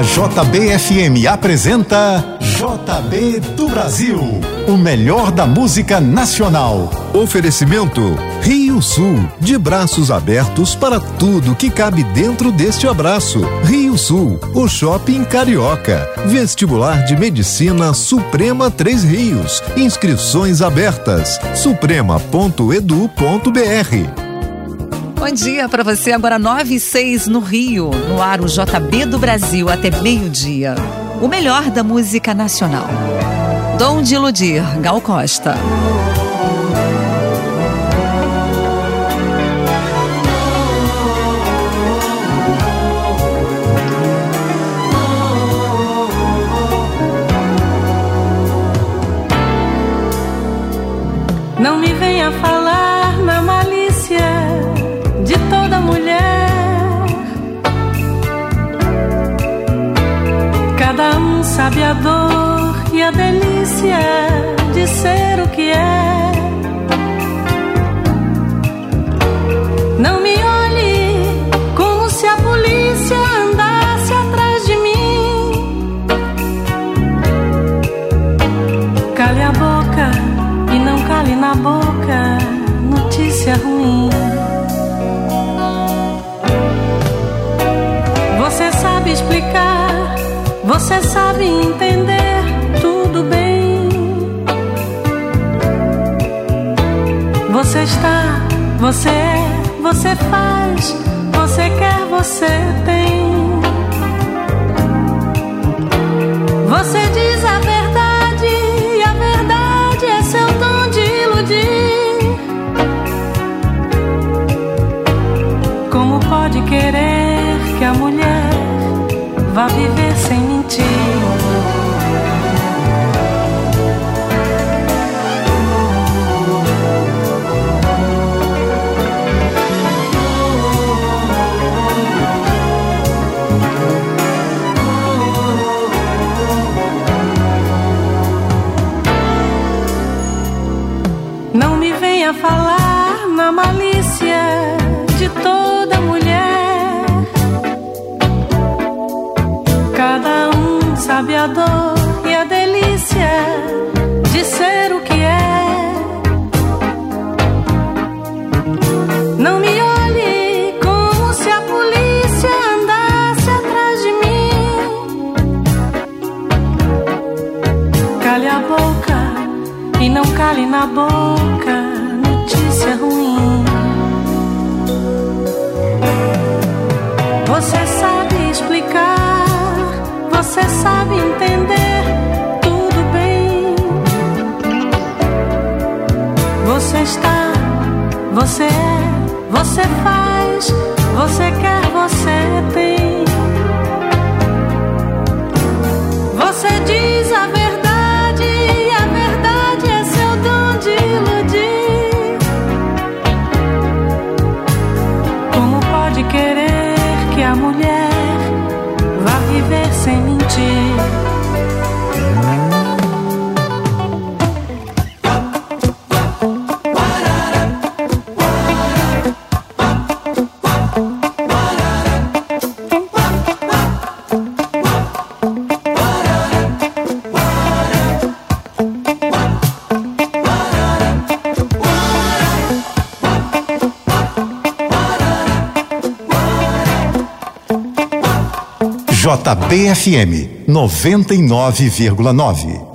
A JBFM apresenta JB do Brasil, o melhor da música nacional. Oferecimento Rio Sul, de braços abertos para tudo que cabe dentro deste abraço. Rio Sul, o shopping carioca. Vestibular de Medicina Suprema Três Rios. Inscrições abertas. suprema.edu.br. Bom dia para você, agora 9 e 6 no Rio, no ar o JB do Brasil até meio-dia. O melhor da música nacional. Dom de Iludir, Gal Costa. Não me venha falar sabe a dor e a delícia você sabe entender tudo bem. Você está, você é, você faz, você quer, você tem. Você diz a sabe a dor e a delícia de ser o que é. Não me olhe como se a polícia andasse atrás de mim. Cale a boca e não cale na boca notícia ruim. Você sabe entender tudo bem. Você está, você é, você faz, você quer, você tem. Você diz JBFM 99,9.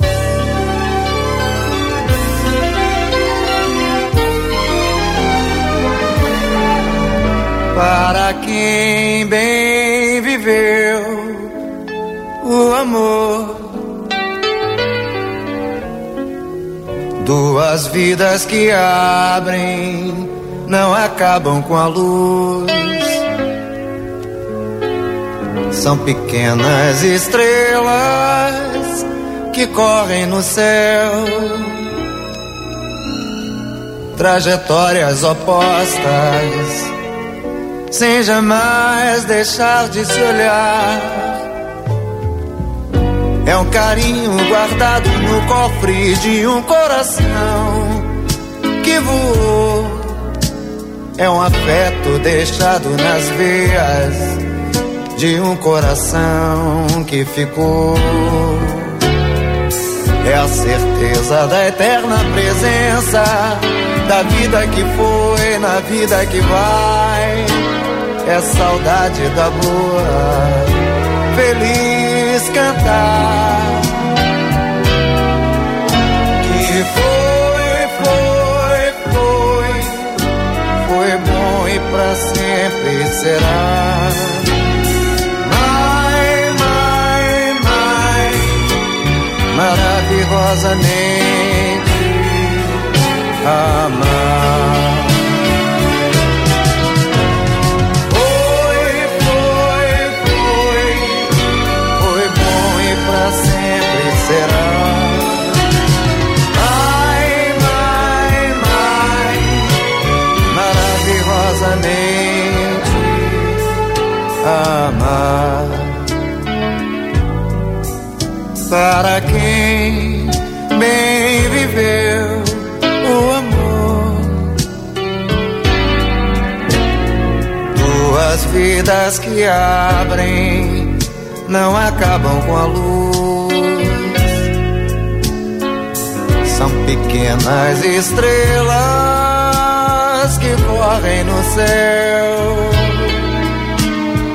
Para quem bem viveu o amor, duas vidas que abrem, não acabam com a luz. São pequenas estrelas que correm no céu, trajetórias opostas, sem jamais deixar de se olhar. É um carinho guardado no cofre de um coração que voou. É um afeto deixado nas veias de um coração que ficou. É a certeza da eterna presença da vida que foi na vida que vai. É saudade da boa, feliz cantar. Que foi, foi, foi, foi bom e pra sempre será. Maravilhosamente amar. Foi, foi, foi, foi bom e pra sempre será. Ai, mai, mai, maravilhosamente amar para quem Vidas que abrem, não acabam com a luz. São pequenas estrelas que correm no céu,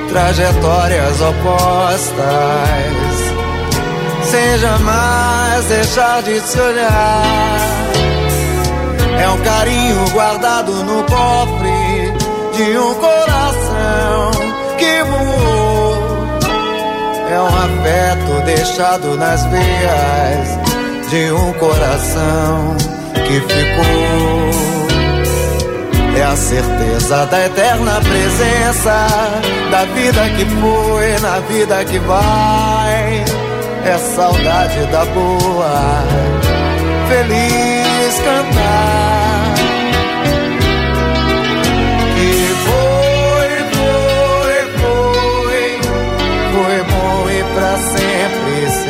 trajetórias opostas sem jamais deixar de se olhar. É um carinho guardado no cofre de um coração deixado nas veias de um coração que ficou. É a certeza da eterna presença da vida que foi na vida que vai é saudade da boa, feliz cantar.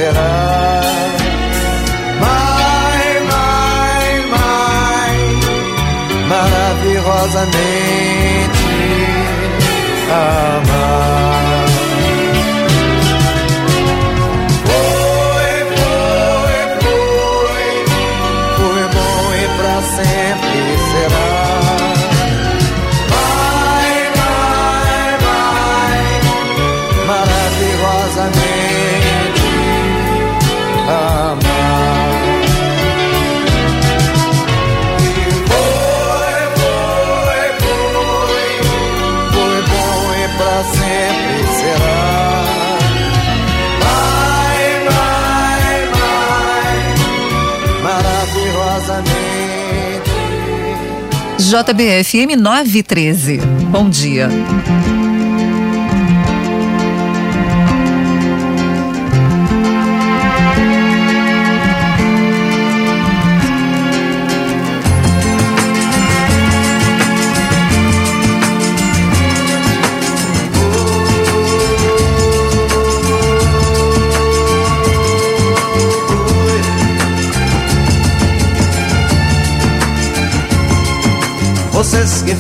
Será. Mai, mai, mai, maravilhosamente amar. JBFM 913. Bom dia.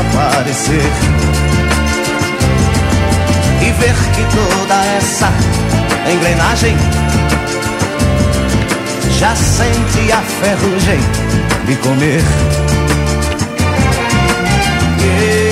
parecer. E ver que toda essa engrenagem já sente a ferrugem de comer. E,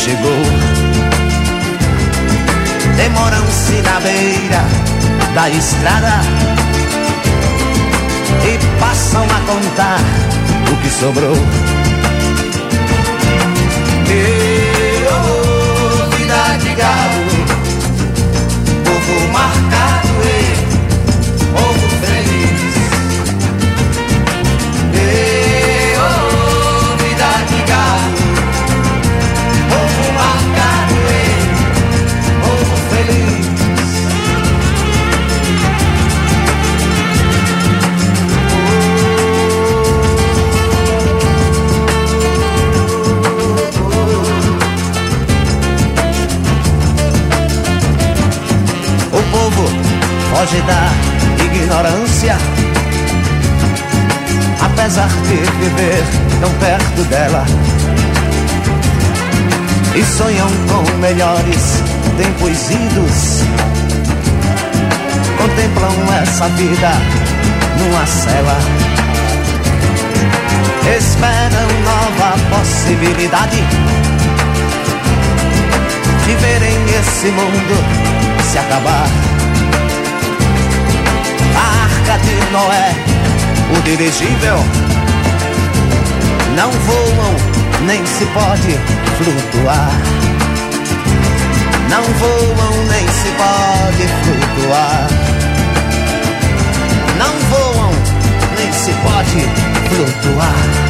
chegou. Demoram-se na beira da estrada e passam a contar o que sobrou. E, oh, vida de gado, povo marcado sonham com melhores tempos idos. Contemplam essa vida numa cela. Esperam nova possibilidade de verem esse mundo se acabar. A arca de Noé, o dirigível, não voam, nem se pode flutuar. Não voam, nem se pode flutuar. Não voam, nem se pode flutuar.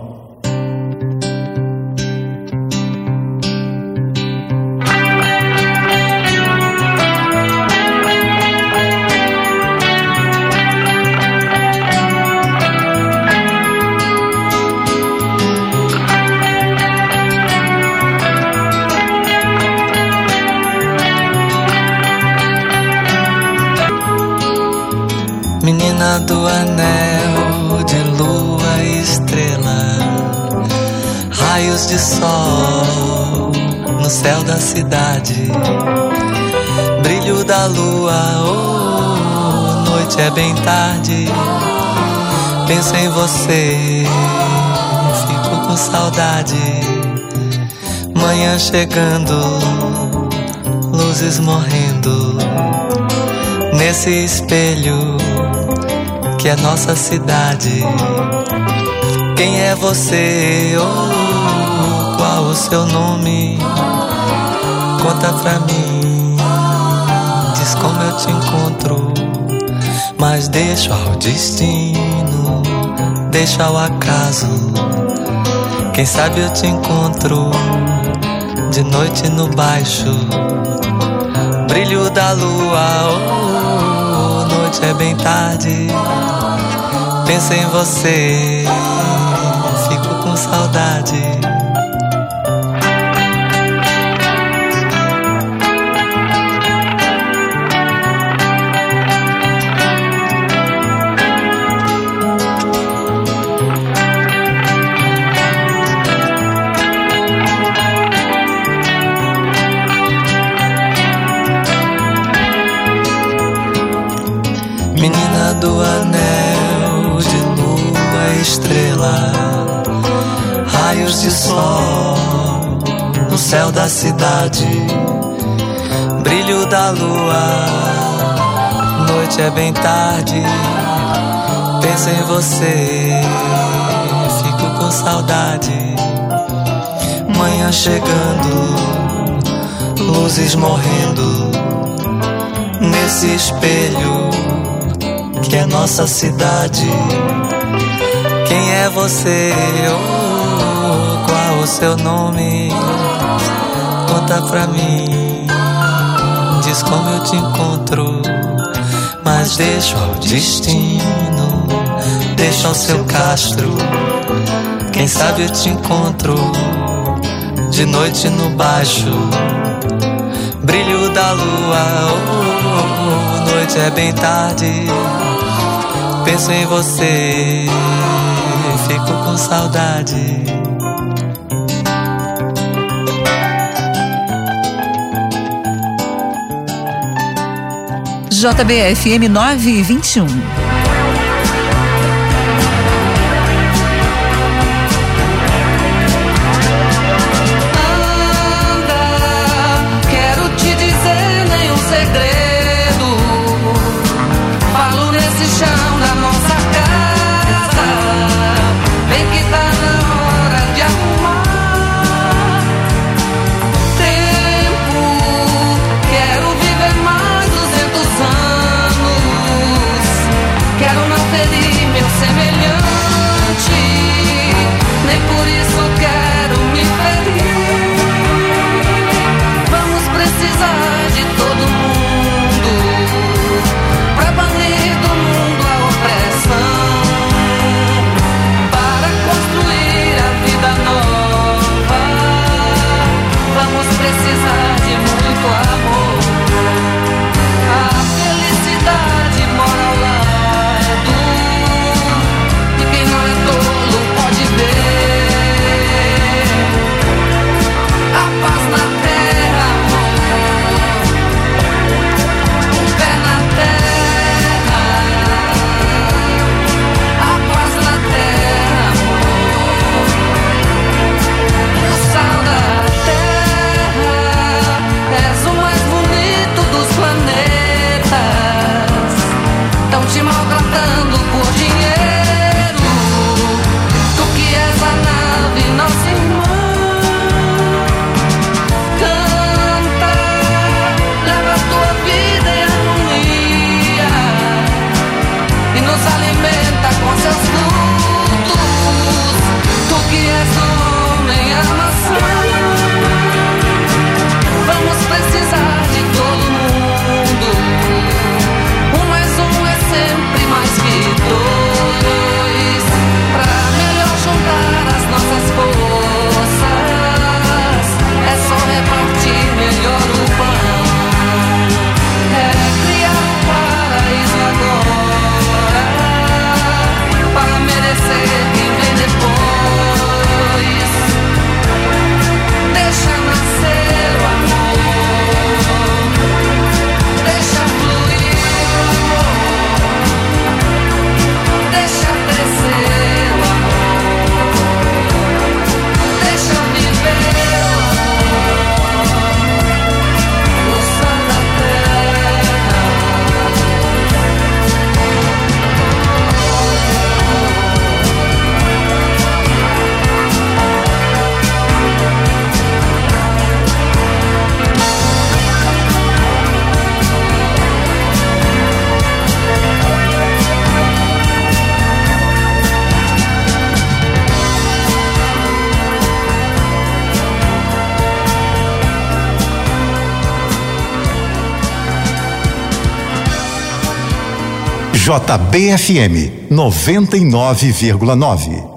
Do anel de lua e estrela, raios de sol no céu da cidade, brilho da lua, oh, noite é bem tarde. Penso em você, fico com saudade. Manhã chegando, luzes morrendo nesse espelho que é nossa cidade. Quem é você? Oh, qual o seu nome? Conta pra mim, diz como eu te encontro. Mas deixa ao destino, deixa ao acaso. Quem sabe eu te encontro de noite no baixo brilho da lua. Oh, noite é bem tarde. Penso em você, fico com saudade. Do anel de lua estrela, raios de sol céu da cidade, brilho da lua. Noite é bem tarde, penso em você, fico com saudade. Manhã chegando, luzes morrendo nesse espelho que é nossa cidade. Quem é você? Oh, qual o seu nome? Conta pra mim. Diz como eu te encontro. Mas deixa ao destino, deixa ao seu castro. Quem sabe eu te encontro de noite no baixo. Brilho da lua, oh, noite é bem tarde. Penso em você, fico com saudade. JBFM 9 JBFM 99,9.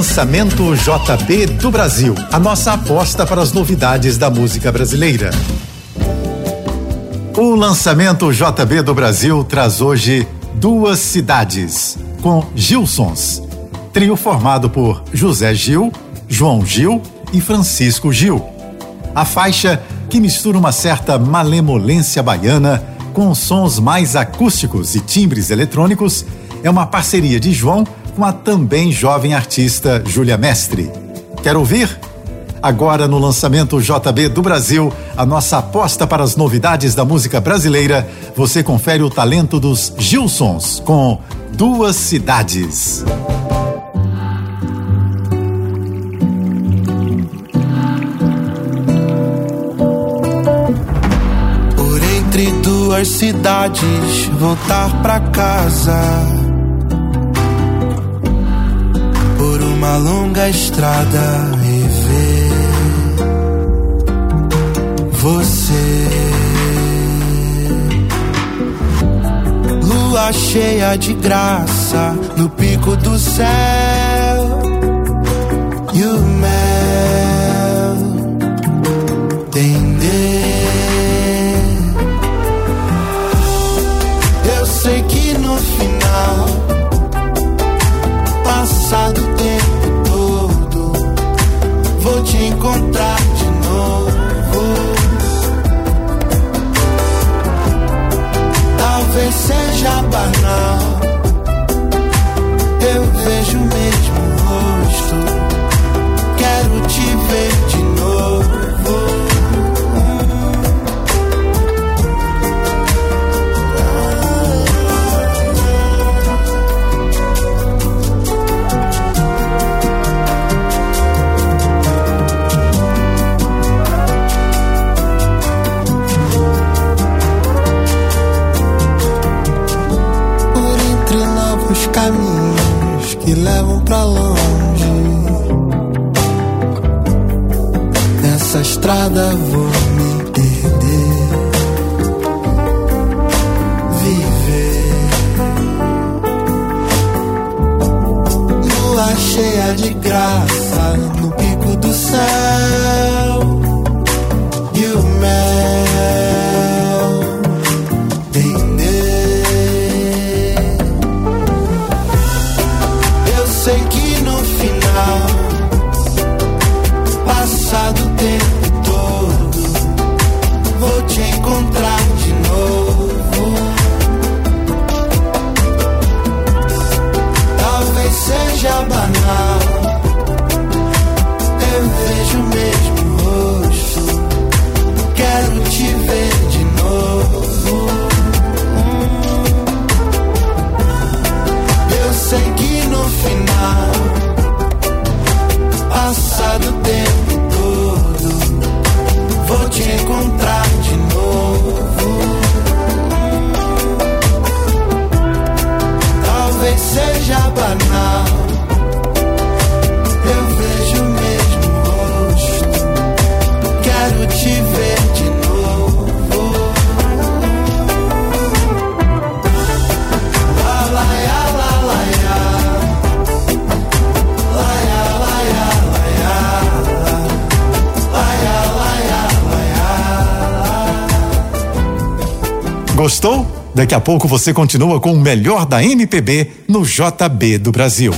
Lançamento JB do Brasil. A nossa aposta para as novidades da música brasileira. O lançamento JB do Brasil traz hoje Duas Cidades, com Gilsons. Trio formado por José Gil, João Gil e Francisco Gil. A faixa, que mistura uma certa malemolência baiana com sons mais acústicos e timbres eletrônicos, é uma parceria de João com a também jovem artista Júlia Mestre. Quer ouvir? Agora no lançamento JB do Brasil, a nossa aposta para as novidades da música brasileira, você confere o talento dos Gilsons com Duas Cidades. Por entre duas cidades, voltar pra casa uma longa estrada e ver você. Lua cheia de graça no pico do céu e o mel entender. Eu sei que no final passado encontrar de novo. Talvez seja banal, Gostou? Daqui a pouco você continua com o melhor da MPB no JB do Brasil.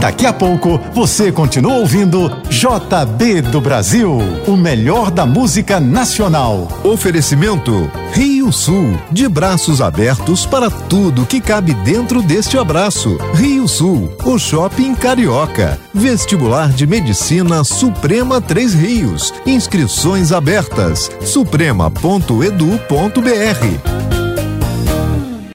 Daqui a pouco você continua ouvindo JB do Brasil, o melhor da música nacional. Oferecimento Rio Sul, de braços abertos para tudo que cabe dentro deste abraço. Rio Sul, o shopping carioca. Vestibular de Medicina Suprema Três Rios. Inscrições abertas. suprema.edu.br.